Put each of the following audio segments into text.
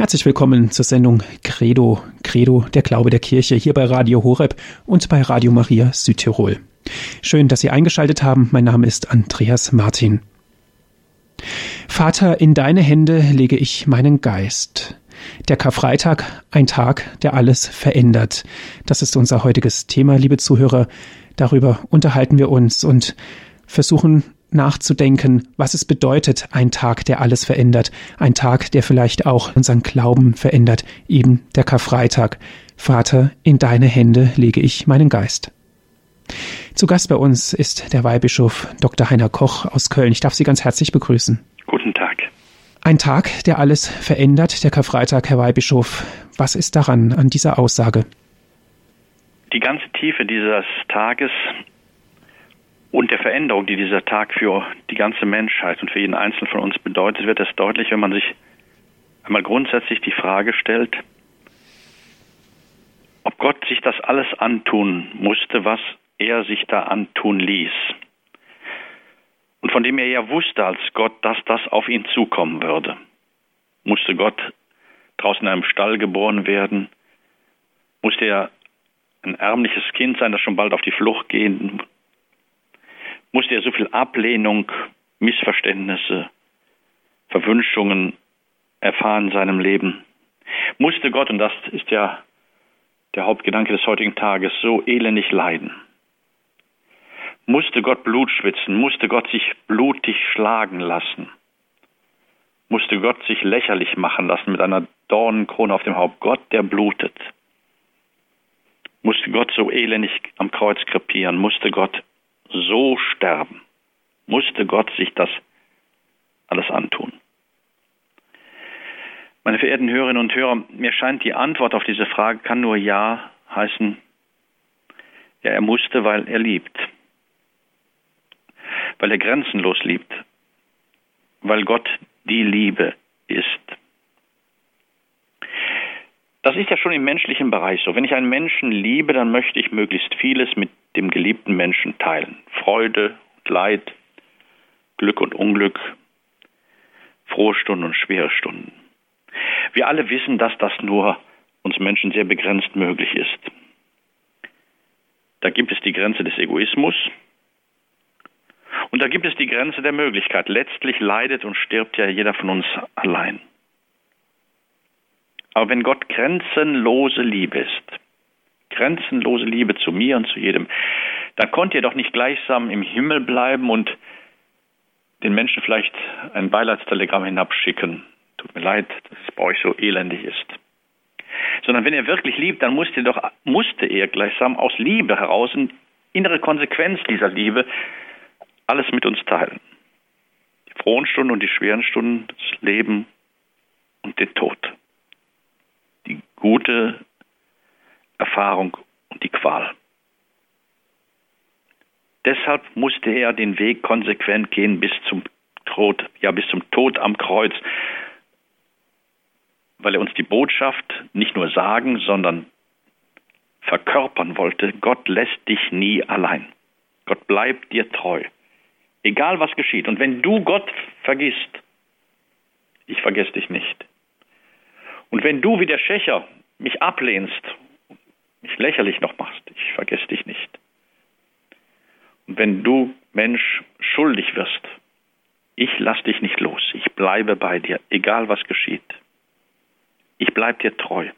Herzlich willkommen zur Sendung Credo, Credo, der Glaube der Kirche hier bei Radio Horeb und bei Radio Maria Südtirol. Schön, dass Sie eingeschaltet haben. Mein Name ist Andreas Martin. Vater, in deine Hände lege ich meinen Geist. Der Karfreitag, ein Tag, der alles verändert. Das ist unser heutiges Thema, liebe Zuhörer. Darüber unterhalten wir uns und versuchen nachzudenken, was es bedeutet, ein Tag, der alles verändert, ein Tag, der vielleicht auch unseren Glauben verändert, eben der Karfreitag. Vater, in deine Hände lege ich meinen Geist. Zu Gast bei uns ist der Weihbischof Dr. Heiner Koch aus Köln. Ich darf Sie ganz herzlich begrüßen. Guten Tag. Ein Tag, der alles verändert, der Karfreitag, Herr Weihbischof. Was ist daran, an dieser Aussage? Die ganze Tiefe dieses Tages und der Veränderung, die dieser Tag für die ganze Menschheit und für jeden Einzelnen von uns bedeutet, wird es deutlich, wenn man sich einmal grundsätzlich die Frage stellt, ob Gott sich das alles antun musste, was er sich da antun ließ. Und von dem er ja wusste als Gott, dass das auf ihn zukommen würde. Musste Gott draußen in einem Stall geboren werden? Musste er ein ärmliches Kind sein, das schon bald auf die Flucht gehen musste er so viel Ablehnung, Missverständnisse, Verwünschungen erfahren in seinem Leben. Musste Gott, und das ist ja der Hauptgedanke des heutigen Tages, so elendig leiden. Musste Gott Blut schwitzen, musste Gott sich blutig schlagen lassen, musste Gott sich lächerlich machen lassen mit einer Dornenkrone auf dem Haupt. Gott, der blutet. Musste Gott so elendig am Kreuz krepieren, musste Gott so sterben? Musste Gott sich das alles antun? Meine verehrten Hörerinnen und Hörer, mir scheint die Antwort auf diese Frage kann nur Ja heißen. Ja, er musste, weil er liebt. Weil er grenzenlos liebt. Weil Gott die Liebe ist. Das ist ja schon im menschlichen Bereich so. Wenn ich einen Menschen liebe, dann möchte ich möglichst vieles mit dem geliebten Menschen teilen. Freude und Leid, Glück und Unglück, frohe Stunden und schwere Stunden. Wir alle wissen, dass das nur uns Menschen sehr begrenzt möglich ist. Da gibt es die Grenze des Egoismus und da gibt es die Grenze der Möglichkeit. Letztlich leidet und stirbt ja jeder von uns allein. Aber wenn Gott grenzenlose Liebe ist, grenzenlose Liebe zu mir und zu jedem, dann konnt ihr doch nicht gleichsam im Himmel bleiben und den Menschen vielleicht ein Beileidstelegramm hinabschicken. Tut mir leid, dass es bei euch so elendig ist. Sondern wenn er wirklich liebt, dann musste, doch, musste er gleichsam aus Liebe heraus, eine innere Konsequenz dieser Liebe, alles mit uns teilen. Die frohen Stunden und die schweren Stunden, das Leben und den Tod. Gute Erfahrung und die Qual. Deshalb musste er den Weg konsequent gehen bis zum Tod, ja bis zum Tod am Kreuz, weil er uns die Botschaft nicht nur sagen, sondern verkörpern wollte, Gott lässt dich nie allein. Gott bleibt dir treu. Egal was geschieht. Und wenn du Gott vergisst, ich vergesse dich nicht. Und wenn du wie der Schächer mich ablehnst mich lächerlich noch machst. Ich vergesse dich nicht. Und wenn du, Mensch, schuldig wirst, ich lass dich nicht los. Ich bleibe bei dir, egal was geschieht. Ich bleibe dir treu.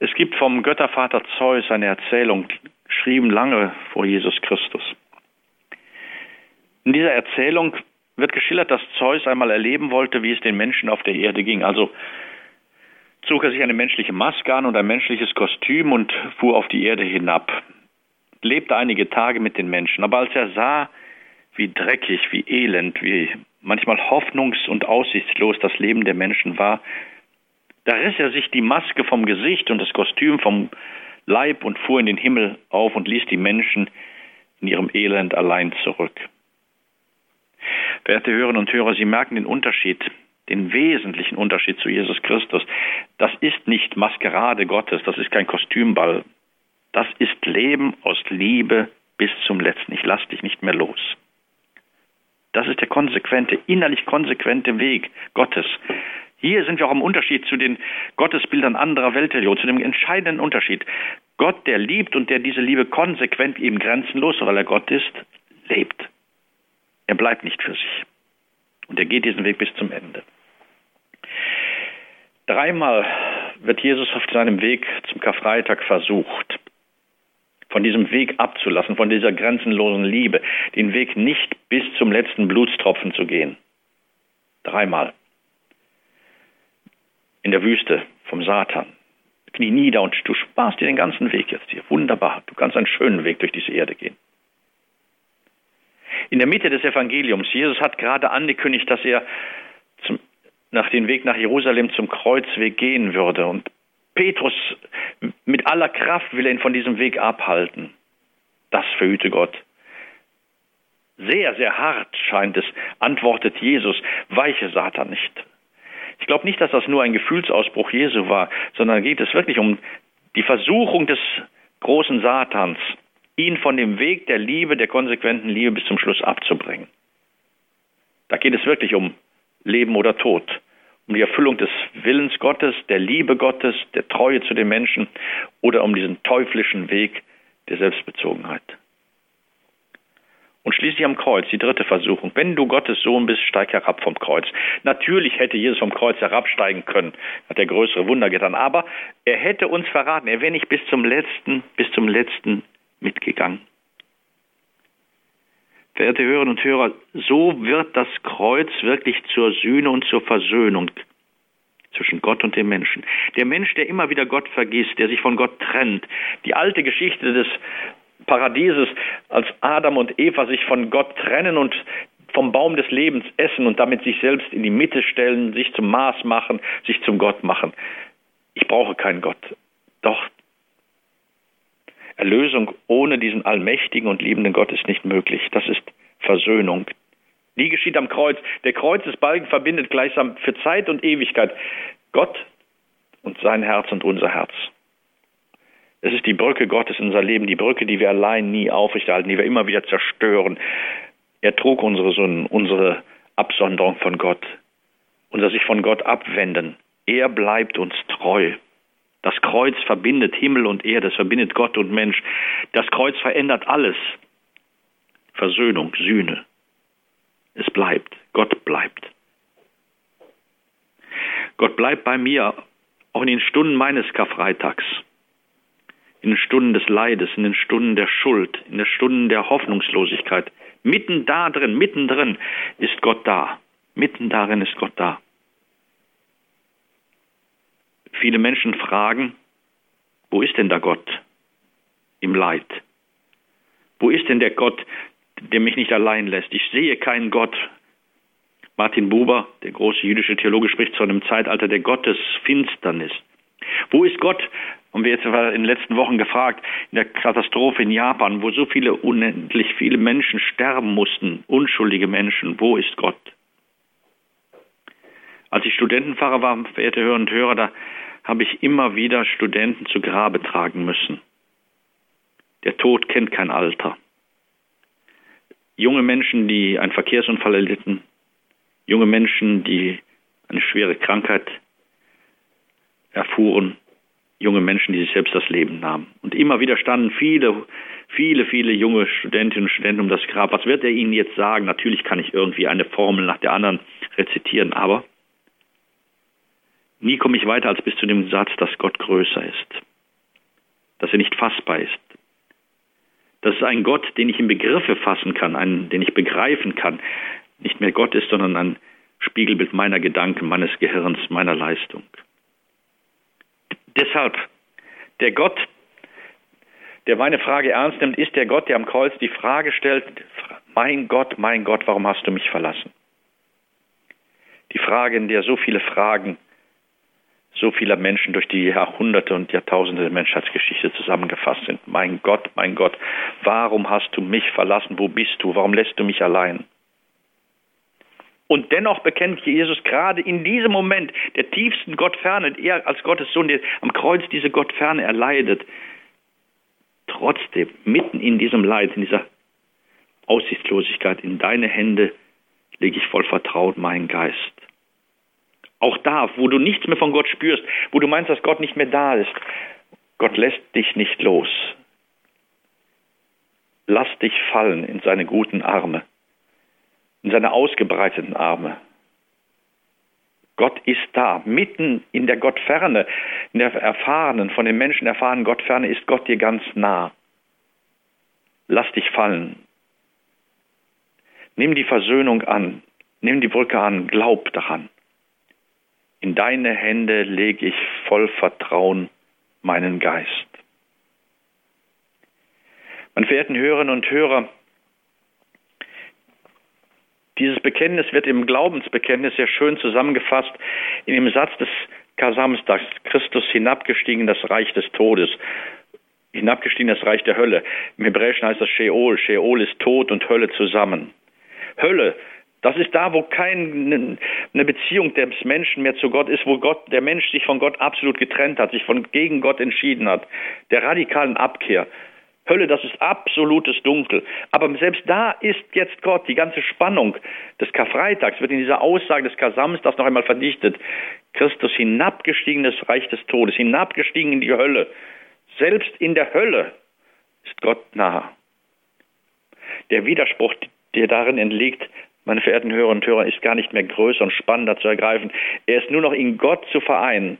Es gibt vom Göttervater Zeus eine Erzählung, geschrieben lange vor Jesus Christus. In dieser Erzählung wird geschildert, dass Zeus einmal erleben wollte, wie es den Menschen auf der Erde ging. Also zog er sich eine menschliche Maske an und ein menschliches Kostüm und fuhr auf die Erde hinab. Lebte einige Tage mit den Menschen, aber als er sah, wie dreckig, wie elend, wie manchmal hoffnungs- und aussichtslos das Leben der Menschen war, da riss er sich die Maske vom Gesicht und das Kostüm vom Leib und fuhr in den Himmel auf und ließ die Menschen in ihrem Elend allein zurück. Verehrte Hörerinnen und Hörer, Sie merken den Unterschied den wesentlichen Unterschied zu Jesus Christus. Das ist nicht Maskerade Gottes, das ist kein Kostümball. Das ist Leben aus Liebe bis zum letzten. Ich lass dich nicht mehr los. Das ist der konsequente, innerlich konsequente Weg Gottes, Hier sind wir auch im Unterschied zu den Gottesbildern anderer Weltreligionen, zu dem entscheidenden Unterschied. Gott, der liebt und der diese Liebe konsequent eben grenzenlos, weil er Gott ist, lebt. Er bleibt nicht für sich. Und er geht diesen Weg bis zum Ende. Dreimal wird Jesus auf seinem Weg zum Karfreitag versucht, von diesem Weg abzulassen, von dieser grenzenlosen Liebe, den Weg nicht bis zum letzten Blutstropfen zu gehen. Dreimal. In der Wüste vom Satan. Knie nieder und du sparst dir den ganzen Weg jetzt hier. Wunderbar. Du kannst einen schönen Weg durch diese Erde gehen. In der Mitte des Evangeliums, Jesus hat gerade angekündigt, dass er zum nach dem Weg nach Jerusalem zum Kreuzweg gehen würde. Und Petrus mit aller Kraft will ihn von diesem Weg abhalten. Das verhüte Gott. Sehr, sehr hart scheint es, antwortet Jesus, weiche Satan nicht. Ich glaube nicht, dass das nur ein Gefühlsausbruch Jesu war, sondern geht es wirklich um die Versuchung des großen Satans, ihn von dem Weg der Liebe, der konsequenten Liebe bis zum Schluss abzubringen. Da geht es wirklich um Leben oder Tod, um die Erfüllung des Willens Gottes, der Liebe Gottes, der Treue zu den Menschen oder um diesen teuflischen Weg der Selbstbezogenheit. Und schließlich am Kreuz, die dritte Versuchung. Wenn du Gottes Sohn bist, steig herab vom Kreuz. Natürlich hätte Jesus vom Kreuz herabsteigen können, hat er größere Wunder getan. Aber er hätte uns verraten, er wäre nicht bis zum letzten, bis zum letzten mitgegangen. Verehrte Hörerinnen und Hörer, so wird das Kreuz wirklich zur Sühne und zur Versöhnung zwischen Gott und dem Menschen. Der Mensch, der immer wieder Gott vergisst, der sich von Gott trennt. Die alte Geschichte des Paradieses, als Adam und Eva sich von Gott trennen und vom Baum des Lebens essen und damit sich selbst in die Mitte stellen, sich zum Maß machen, sich zum Gott machen. Ich brauche keinen Gott. Doch Erlösung ohne diesen allmächtigen und liebenden Gott ist nicht möglich. Das ist Versöhnung. Die geschieht am Kreuz. Der Kreuzesbalken verbindet gleichsam für Zeit und Ewigkeit Gott und sein Herz und unser Herz. Es ist die Brücke Gottes in unser Leben, die Brücke, die wir allein nie aufrechterhalten, die wir immer wieder zerstören. Er trug unsere Sünden, unsere Absonderung von Gott, unser sich von Gott abwenden. Er bleibt uns treu. Das Kreuz verbindet Himmel und Erde, es verbindet Gott und Mensch. Das Kreuz verändert alles. Versöhnung, Sühne. Es bleibt. Gott bleibt. Gott bleibt bei mir auch in den Stunden meines Karfreitags, in den Stunden des Leides, in den Stunden der Schuld, in den Stunden der Hoffnungslosigkeit. Mitten da drin, mittendrin ist Gott da. Mitten darin ist Gott da. Viele Menschen fragen, wo ist denn da Gott im Leid? Wo ist denn der Gott, der mich nicht allein lässt? Ich sehe keinen Gott. Martin Buber, der große jüdische Theologe, spricht von einem Zeitalter der Gottesfinsternis. Wo ist Gott? Haben wir jetzt in den letzten Wochen gefragt, in der Katastrophe in Japan, wo so viele unendlich viele Menschen sterben mussten, unschuldige Menschen, wo ist Gott? Als ich Studentenpfarrer war, verehrte Hörer und Hörer, da habe ich immer wieder Studenten zu Grabe tragen müssen. Der Tod kennt kein Alter. Junge Menschen, die einen Verkehrsunfall erlitten, junge Menschen, die eine schwere Krankheit erfuhren, junge Menschen, die sich selbst das Leben nahmen. Und immer wieder standen viele, viele, viele junge Studentinnen und Studenten um das Grab. Was wird er ihnen jetzt sagen? Natürlich kann ich irgendwie eine Formel nach der anderen rezitieren, aber Nie komme ich weiter als bis zu dem Satz, dass Gott größer ist, dass er nicht fassbar ist. Das ist ein Gott, den ich in Begriffe fassen kann, einen, den ich begreifen kann, nicht mehr Gott ist, sondern ein Spiegelbild meiner Gedanken, meines Gehirns, meiner Leistung. Deshalb, der Gott, der meine Frage ernst nimmt, ist der Gott, der am Kreuz die Frage stellt, mein Gott, mein Gott, warum hast du mich verlassen? Die Frage, in der so viele Fragen so vieler Menschen durch die Jahrhunderte und Jahrtausende der Menschheitsgeschichte zusammengefasst sind. Mein Gott, mein Gott, warum hast du mich verlassen? Wo bist du? Warum lässt du mich allein? Und dennoch bekennt Jesus gerade in diesem Moment der tiefsten Gottferne, er als Gottes Sohn, der am Kreuz diese Gottferne erleidet, trotzdem mitten in diesem Leid, in dieser Aussichtslosigkeit, in deine Hände lege ich voll Vertrauen meinen Geist Auch da, wo du nichts mehr von Gott spürst, wo du meinst, dass Gott nicht mehr da ist. Gott lässt dich nicht los. Lass dich fallen in seine guten Arme, in seine ausgebreiteten Arme. Gott ist da, mitten in der Gottferne, in der erfahrenen, von den Menschen erfahrenen Gottferne ist Gott dir ganz nah. Lass dich fallen. Nimm die Versöhnung an, nimm die Brücke an, glaub daran. In deine Hände lege ich voll Vertrauen meinen Geist. Meine verehrten Hörerinnen und Hörer, dieses Bekenntnis wird im Glaubensbekenntnis sehr schön zusammengefasst in dem Satz des Kasamstags, Christus hinabgestiegen in das Reich des Todes, hinabgestiegen in das Reich der Hölle. Im Hebräischen heißt das Sheol. Sheol ist Tod und Hölle zusammen. Hölle, das ist da, wo keine Beziehung des Menschen mehr zu Gott ist, wo Gott, der Mensch sich von Gott absolut getrennt hat, sich von gegen Gott entschieden hat, der radikalen Abkehr. Hölle, das ist absolutes Dunkel. Aber selbst da ist jetzt Gott. Die ganze Spannung des Karfreitags wird in dieser Aussage des Kasams das noch einmal verdichtet. Christus hinabgestiegen ins Reich des Todes, hinabgestiegen in die Hölle. Selbst in der Hölle ist Gott nahe. Der Widerspruch, der darin entliegt, meine verehrten Hörer und Hörer, ist gar nicht mehr größer und spannender zu ergreifen. Er ist nur noch in Gott zu vereinen.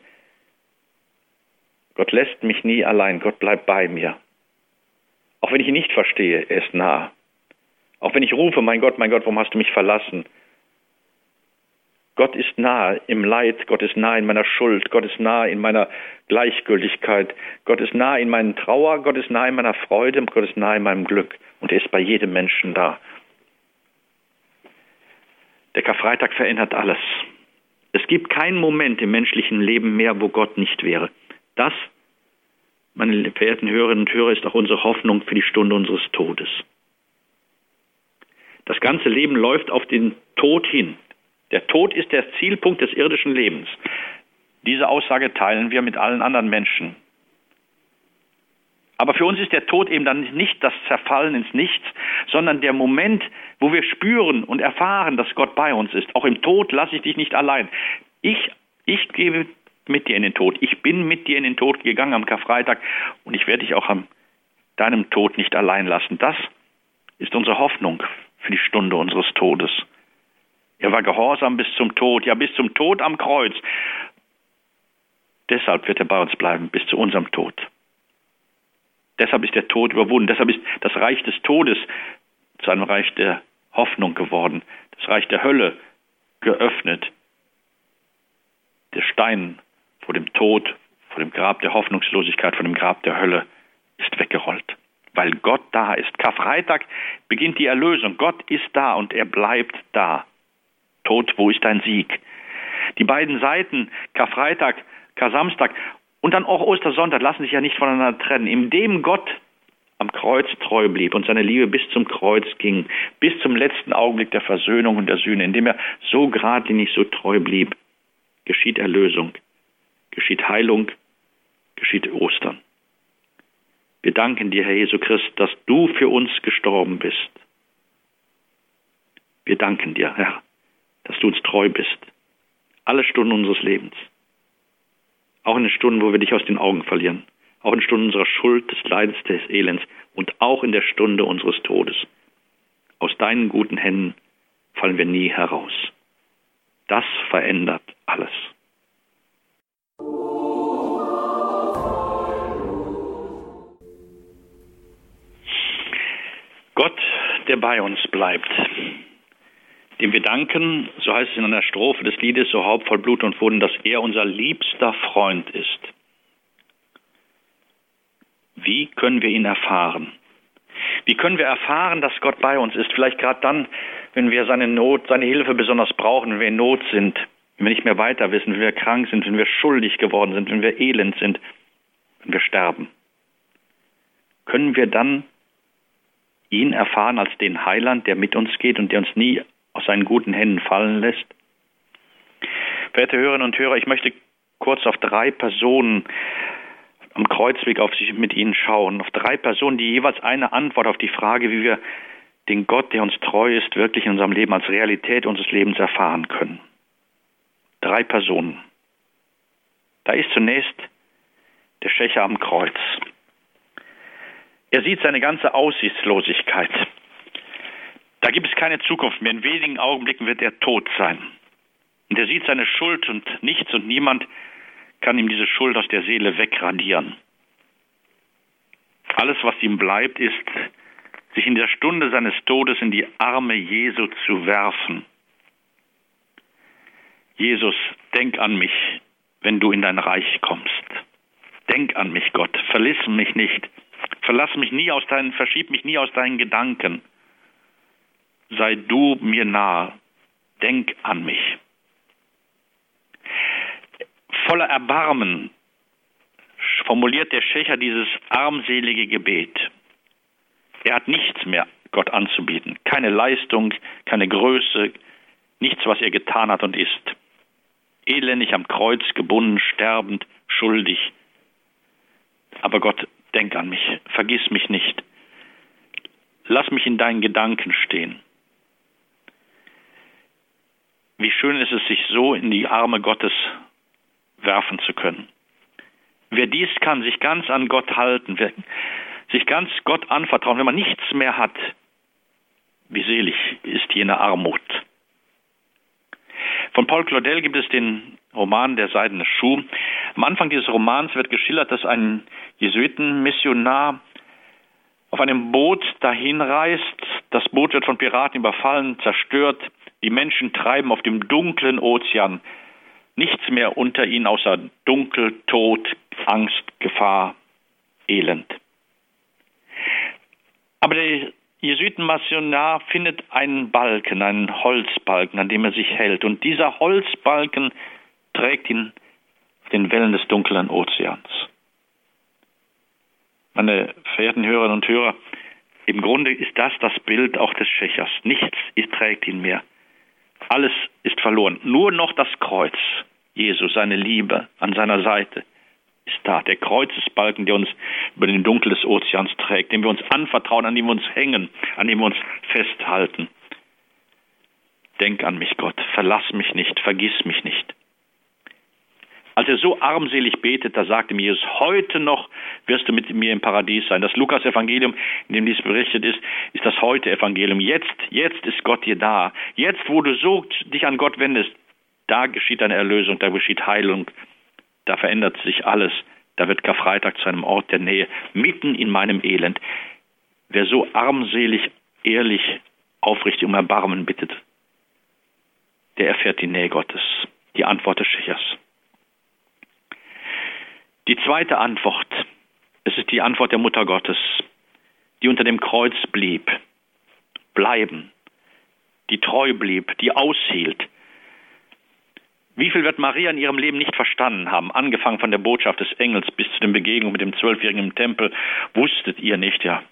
Gott lässt mich nie allein, Gott bleibt bei mir. Auch wenn ich ihn nicht verstehe, er ist nah. Auch wenn ich rufe, mein Gott, mein Gott, warum hast du mich verlassen? Gott ist nah im Leid, Gott ist nah in meiner Schuld, Gott ist nah in meiner Gleichgültigkeit, Gott ist nah in meiner Trauer, Gott ist nah in meiner Freude, Gott ist nah in meinem Glück und er ist bei jedem Menschen da. Der Karfreitag verändert alles. Es gibt keinen Moment im menschlichen Leben mehr, wo Gott nicht wäre. Das meine verehrten Hörerinnen und Hörer, ist auch unsere Hoffnung für die Stunde unseres Todes. Das ganze Leben läuft auf den Tod hin. Der Tod ist der Zielpunkt des irdischen Lebens. Diese Aussage teilen wir mit allen anderen Menschen. Aber für uns ist der Tod eben dann nicht das Zerfallen ins Nichts, sondern der Moment, wo wir spüren und erfahren, dass Gott bei uns ist. Auch im Tod lasse ich dich nicht allein. Ich, ich gebe mit dir in den Tod. Ich bin mit dir in den Tod gegangen am Karfreitag und ich werde dich auch am deinem Tod nicht allein lassen. Das ist unsere Hoffnung für die Stunde unseres Todes. Er war gehorsam bis zum Tod, ja bis zum Tod am Kreuz. Deshalb wird er bei uns bleiben, bis zu unserem Tod. Deshalb ist der Tod überwunden. Deshalb ist das Reich des Todes zu einem Reich der Hoffnung geworden. Das Reich der Hölle geöffnet. Der Stein vor dem Tod, vor dem Grab der Hoffnungslosigkeit, vor dem Grab der Hölle ist weggerollt. Weil Gott da ist. Karfreitag beginnt die Erlösung. Gott ist da und er bleibt da. Tod, wo ist dein Sieg? Die beiden Seiten, Karfreitag, Kar-Samstag und dann auch Ostersonntag, lassen sich ja nicht voneinander trennen. Indem Gott am Kreuz treu blieb und seine Liebe bis zum Kreuz ging, bis zum letzten Augenblick der Versöhnung und der Sühne, indem er so geradlinig, so treu blieb, geschieht Erlösung geschieht Heilung, geschieht Ostern. Wir danken dir, Herr Jesu Christ, dass du für uns gestorben bist. Wir danken dir, Herr, dass du uns treu bist. Alle Stunden unseres Lebens. Auch in den Stunden, wo wir dich aus den Augen verlieren. Auch in Stunden unserer Schuld, des Leidens, des Elends und auch in der Stunde unseres Todes. Aus deinen guten Händen fallen wir nie heraus. Das verändert alles. Gott, der bei uns bleibt, dem wir danken, so heißt es in einer Strophe des Liedes, so Haupt voll Blut und Wunden, dass er unser liebster Freund ist. Wie können wir ihn erfahren? Wie können wir erfahren, dass Gott bei uns ist? Vielleicht gerade dann, wenn wir seine Not, seine Hilfe besonders brauchen, wenn wir in Not sind, wenn wir nicht mehr weiter wissen, wenn wir krank sind, wenn wir schuldig geworden sind, wenn wir elend sind, wenn wir sterben. Können wir dann ihn erfahren als den Heiland, der mit uns geht und der uns nie aus seinen guten Händen fallen lässt? Verehrte Hörerinnen und Hörer, ich möchte kurz auf drei Personen am Kreuzweg auf sich mit Ihnen schauen, auf drei Personen, die jeweils eine Antwort auf die Frage, wie wir den Gott, der uns treu ist, wirklich in unserem Leben als Realität unseres Lebens erfahren können. Drei Personen. Da ist zunächst der Schächer am Kreuz. Er sieht seine ganze Aussichtslosigkeit. Da gibt es keine Zukunft mehr. In wenigen Augenblicken wird er tot sein. Und er sieht seine Schuld und nichts und niemand kann ihm diese Schuld aus der Seele wegradieren. Alles, was ihm bleibt, ist, sich in der Stunde seines Todes in die Arme Jesu zu werfen. Jesus, denk an mich, wenn du in dein Reich kommst. Denk an mich, Gott, verliss mich nicht. Verlass mich nie aus deinen, verschieb mich nie aus deinen Gedanken. Sei du mir nahe. Denk an mich. Voller Erbarmen formuliert der Schächer dieses armselige Gebet. Er hat nichts mehr Gott anzubieten. Keine Leistung, keine Größe, nichts, was er getan hat und ist. Elendig am Kreuz gebunden, sterbend, schuldig. Aber Gott, denk an mich, vergiss mich nicht. Lass mich in deinen Gedanken stehen. Wie schön ist es, sich so in die Arme Gottes werfen zu können. Wer dies kann, sich ganz an Gott halten, sich ganz Gott anvertrauen, wenn man nichts mehr hat, wie selig ist jene Armut. Von Paul Claudel gibt es den Roman Der seidene Schuh. Am Anfang dieses Romans wird geschildert, dass ein Jesuitenmissionar auf einem Boot dahin reist. Das Boot wird von Piraten überfallen, zerstört. Die Menschen treiben auf dem dunklen Ozean nichts mehr unter ihnen außer Dunkel, Tod, Angst, Gefahr, Elend. Aber der Jesuitenmissionar findet einen Balken, einen Holzbalken, an dem er sich hält. Und dieser Holzbalken trägt ihn auf den Wellen des dunklen Ozeans. Meine verehrten Hörerinnen und Hörer, im Grunde ist das das Bild auch des Schächers. Nichts trägt ihn mehr. Alles ist verloren. Nur noch das Kreuz, Jesus, seine Liebe an seiner Seite, ist da. Der Kreuzesbalken, der uns über den Dunkel des Ozeans trägt, dem wir uns anvertrauen, an dem wir uns hängen, an dem wir uns festhalten. Denk an mich, Gott, verlass mich nicht, vergiss mich nicht. Als er so armselig betet, da sagte ihm Jesus, heute noch wirst du mit mir im Paradies sein. Das Lukas-Evangelium, in dem dies berichtet ist, ist das Heute-Evangelium. Jetzt, jetzt ist Gott dir da. Jetzt, wo du so dich an Gott wendest, da geschieht eine Erlösung, da geschieht Heilung, da verändert sich alles. Da wird Karfreitag zu einem Ort der Nähe, mitten in meinem Elend. Wer so armselig, ehrlich, aufrichtig um Erbarmen bittet, der erfährt die Nähe Gottes, die Antwort des Schächers. Zweite Antwort, es ist die Antwort der Mutter Gottes, die unter dem Kreuz blieb, bleiben, die treu blieb, die aushielt, wie viel wird Maria in ihrem Leben nicht verstanden haben, angefangen von der Botschaft des Engels bis zu den Begegnungen mit dem Zwölfjährigen im Tempel, wusstet ihr nicht, ja.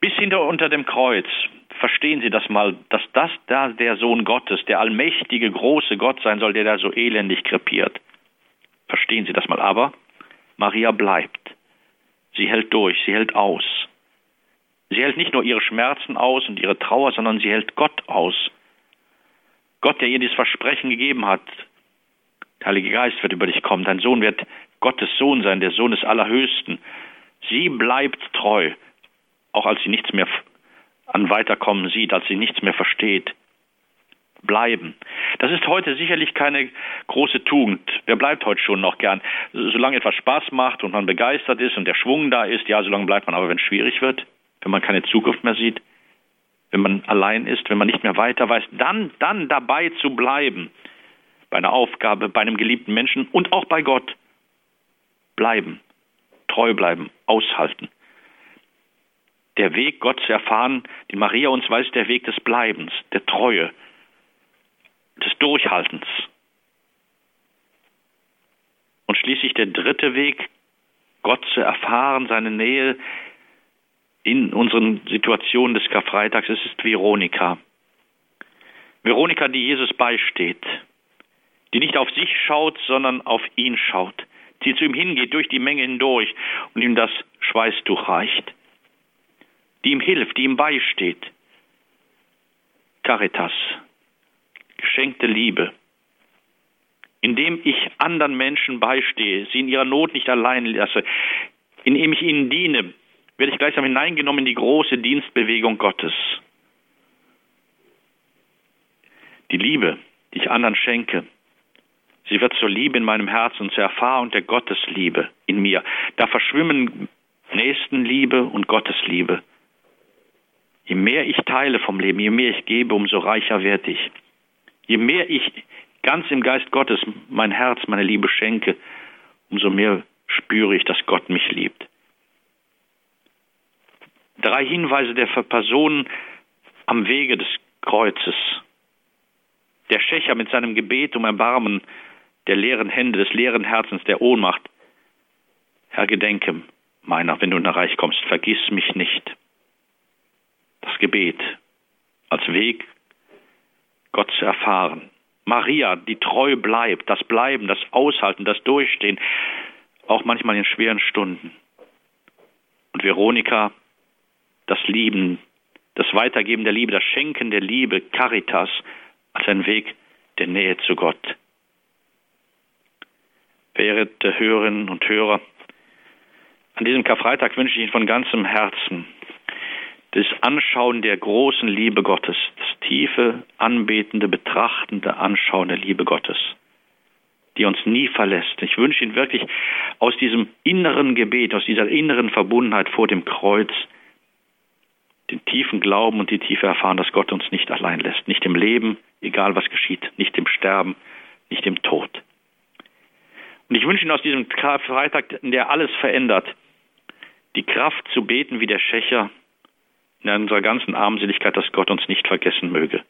Bis hinter unter dem Kreuz, verstehen Sie das mal, dass das da der Sohn Gottes, der allmächtige, große Gott sein soll, der da so elendig krepiert. Verstehen Sie das mal. Aber Maria bleibt. Sie hält durch, sie hält aus. Sie hält nicht nur ihre Schmerzen aus und ihre Trauer, sondern sie hält Gott aus. Gott, der ihr dieses Versprechen gegeben hat, der Heilige Geist wird über dich kommen, dein Sohn wird Gottes Sohn sein, der Sohn des Allerhöchsten. Sie bleibt treu, auch als sie nichts mehr an Weiterkommen sieht, als sie nichts mehr versteht. Bleiben. Das ist heute sicherlich keine große Tugend. Wer bleibt heute schon noch gern? Solange etwas Spaß macht und man begeistert ist und der Schwung da ist, ja, solange bleibt man. Aber wenn es schwierig wird, wenn man keine Zukunft mehr sieht, wenn man allein ist, wenn man nicht mehr weiter weiß, dann, dann dabei zu bleiben, bei einer Aufgabe, bei einem geliebten Menschen und auch bei Gott. Bleiben, treu bleiben, aushalten. Der Weg, Gott zu erfahren, den Maria uns weiß, der Weg des Bleibens, der Treue, des Durchhaltens. Und schließlich der dritte Weg, Gott zu erfahren, seine Nähe, in unseren Situationen des Karfreitags, es ist Veronika. Veronika, die Jesus beisteht, die nicht auf sich schaut, sondern auf ihn schaut, die zu ihm hingeht, durch die Menge hindurch und ihm das Schweißtuch reicht, die ihm hilft, die ihm beisteht. Caritas, geschenkte Liebe, indem ich anderen Menschen beistehe, sie in ihrer Not nicht allein lasse, indem ich ihnen diene, werde ich gleichsam hineingenommen in die große Dienstbewegung Gottes. Die Liebe, die ich anderen schenke, sie wird zur Liebe in meinem Herzen, zur Erfahrung der Gottesliebe in mir. Da verschwimmen Nächstenliebe und Gottesliebe. Je mehr ich teile vom Leben, je mehr ich gebe, umso reicher werde ich. Je mehr ich ganz im Geist Gottes mein Herz, meine Liebe schenke, umso mehr spüre ich, dass Gott mich liebt. Drei Hinweise der Personen am Wege des Kreuzes. Der Schächer mit seinem Gebet um Erbarmen der leeren Hände, des leeren Herzens, der Ohnmacht. Herr, gedenke meiner, wenn du in das Reich kommst, vergiss mich nicht. Das Gebet als Weg, Gott zu erfahren. Maria, die treu bleibt, das Bleiben, das Aushalten, das Durchstehen, auch manchmal in schweren Stunden. Und Veronika, das Lieben, das Weitergeben der Liebe, das Schenken der Liebe, Caritas, als ein Weg der Nähe zu Gott. Verehrte Hörerinnen und Hörer, an diesem Karfreitag wünsche ich Ihnen von ganzem Herzen das Anschauen der großen Liebe Gottes, tiefe, anbetende, betrachtende Anschauen der Liebe Gottes, die uns nie verlässt. Ich wünsche Ihnen wirklich aus diesem inneren Gebet, aus dieser inneren Verbundenheit vor dem Kreuz, den tiefen Glauben und die tiefe Erfahrung, dass Gott uns nicht allein lässt, nicht im Leben, egal was geschieht, nicht im Sterben, nicht im Tod. Und ich wünsche Ihnen aus diesem Freitag, der alles verändert, die Kraft zu beten wie der Schächer in unserer ganzen Armseligkeit, dass Gott uns nicht vergessen möge.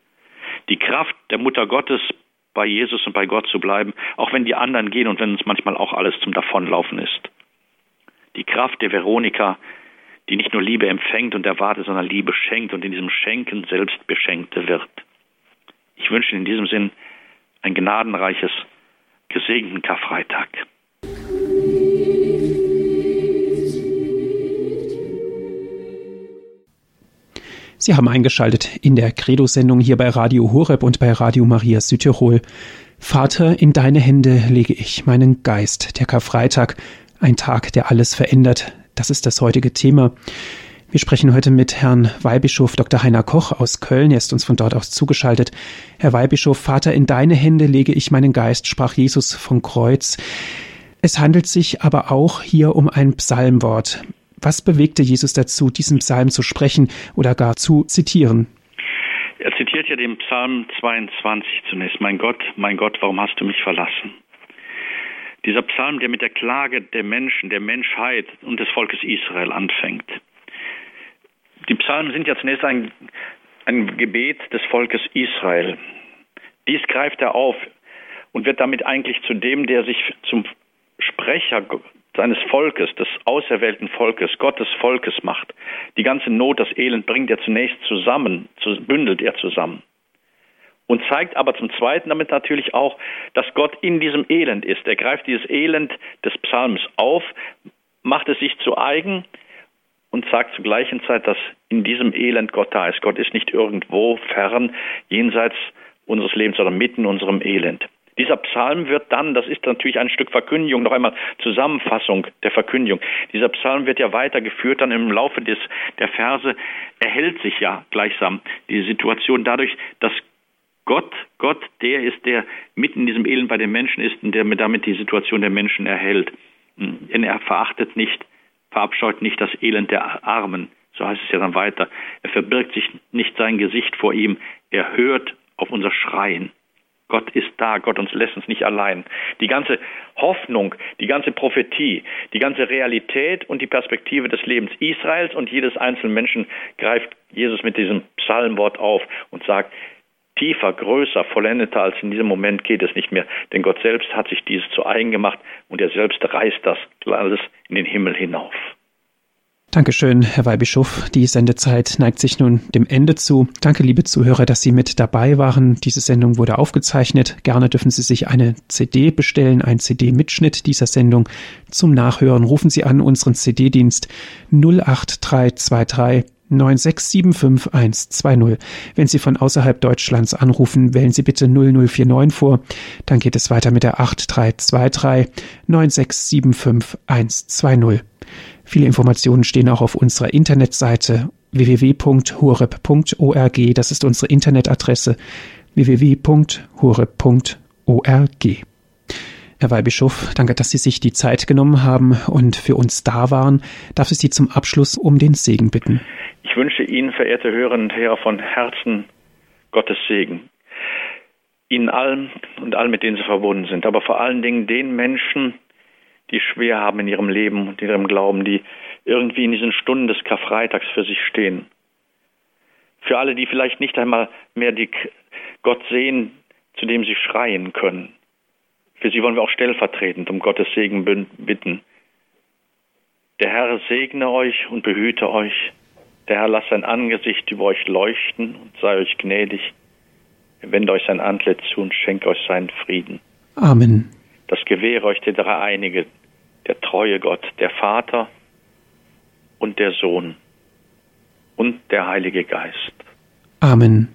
Die Kraft der Mutter Gottes, bei Jesus und bei Gott zu bleiben, auch wenn die anderen gehen und wenn uns manchmal auch alles zum Davonlaufen ist. Die Kraft der Veronika, die nicht nur Liebe empfängt und erwartet, sondern Liebe schenkt und in diesem Schenken selbst Beschenkte wird. Ich wünsche in diesem Sinn ein gnadenreiches, gesegneten Karfreitag. Sie haben eingeschaltet in der Credo-Sendung hier bei Radio Horeb und bei Radio Maria Südtirol. Vater, in deine Hände lege ich meinen Geist. Der Karfreitag, ein Tag, der alles verändert. Das ist das heutige Thema. Wir sprechen heute mit Herrn Weihbischof Dr. Heiner Koch aus Köln. Er ist uns von dort aus zugeschaltet. Herr Weihbischof, Vater, in deine Hände lege ich meinen Geist, sprach Jesus vom Kreuz. Es handelt sich aber auch hier um ein Psalmwort. Was bewegte Jesus dazu, diesen Psalm zu sprechen oder gar zu zitieren? Er zitiert ja den Psalm 22 zunächst. Mein Gott, mein Gott, warum hast du mich verlassen? Dieser Psalm, der mit der Klage der Menschen, der Menschheit und des Volkes Israel anfängt. Die Psalmen sind ja zunächst ein, ein Gebet des Volkes Israel. Dies greift er auf und wird damit eigentlich zu dem, der sich zum Sprecher seines Volkes, des auserwählten Volkes, Gottes Volkes macht. Die ganze Not, das Elend bringt er zunächst zusammen, bündelt er zusammen. Und zeigt aber zum Zweiten damit natürlich auch, dass Gott in diesem Elend ist. Er greift dieses Elend des Psalms auf, macht es sich zu eigen und sagt zur gleichen Zeit, dass in diesem Elend Gott da ist. Gott ist nicht irgendwo fern, jenseits unseres Lebens, sondern mitten in unserem Elend. Dieser Psalm wird dann, das ist natürlich ein Stück Verkündigung, noch einmal Zusammenfassung der Verkündigung. Dieser Psalm wird ja weitergeführt, dann im Laufe des, der Verse erhält sich ja gleichsam die Situation dadurch, dass Gott, Gott, der ist, der mitten in diesem Elend bei den Menschen ist und der damit die Situation der Menschen erhält. Denn er verachtet nicht, verabscheut nicht das Elend der Armen. So heißt es ja dann weiter. Er verbirgt sich nicht sein Gesicht vor ihm. Er hört auf unser Schreien. Gott ist da, Gott uns lässt uns nicht allein. Die ganze Hoffnung, die ganze Prophetie, die ganze Realität und die Perspektive des Lebens Israels und jedes einzelnen Menschen greift Jesus mit diesem Psalmwort auf und sagt, tiefer, größer, vollendeter als in diesem Moment geht es nicht mehr, denn Gott selbst hat sich dieses zu eigen gemacht und er selbst reißt das alles in den Himmel hinauf. Dankeschön, Herr Weihbischof. Die Sendezeit neigt sich nun dem Ende zu. Danke, liebe Zuhörer, dass Sie mit dabei waren. Diese Sendung wurde aufgezeichnet. Gerne dürfen Sie sich eine CD bestellen, ein CD-Mitschnitt dieser Sendung. Zum Nachhören rufen Sie an unseren CD-Dienst 08323 9675120. Wenn Sie von außerhalb Deutschlands anrufen, wählen Sie bitte 0049 vor. Dann geht es weiter mit der 8323 9675120. Viele Informationen stehen auch auf unserer Internetseite www.horeb.org. Das ist unsere Internetadresse www.horeb.org. Herr Weihbischof, danke, dass Sie sich die Zeit genommen haben und für uns da waren. Darf ich Sie zum Abschluss um den Segen bitten? Ich wünsche Ihnen, verehrte Hörerinnen und Hörer, von Herzen Gottes Segen. Ihnen allen und allen, mit denen Sie verbunden sind, aber vor allen Dingen den Menschen, die schwer haben in ihrem Leben und in ihrem Glauben, die irgendwie in diesen Stunden des Karfreitags für sich stehen. Für alle, die vielleicht nicht einmal mehr die Gott sehen, zu dem sie schreien können. Für sie wollen wir auch stellvertretend um Gottes Segen bitten. Der Herr segne euch und behüte euch. Der Herr lasse sein Angesicht über euch leuchten und sei euch gnädig. Er wende euch sein Antlitz zu und schenke euch seinen Frieden. Amen. Das gewähre euch der Dreieinige, der treue Gott, der Vater und der Sohn und der Heilige Geist. Amen.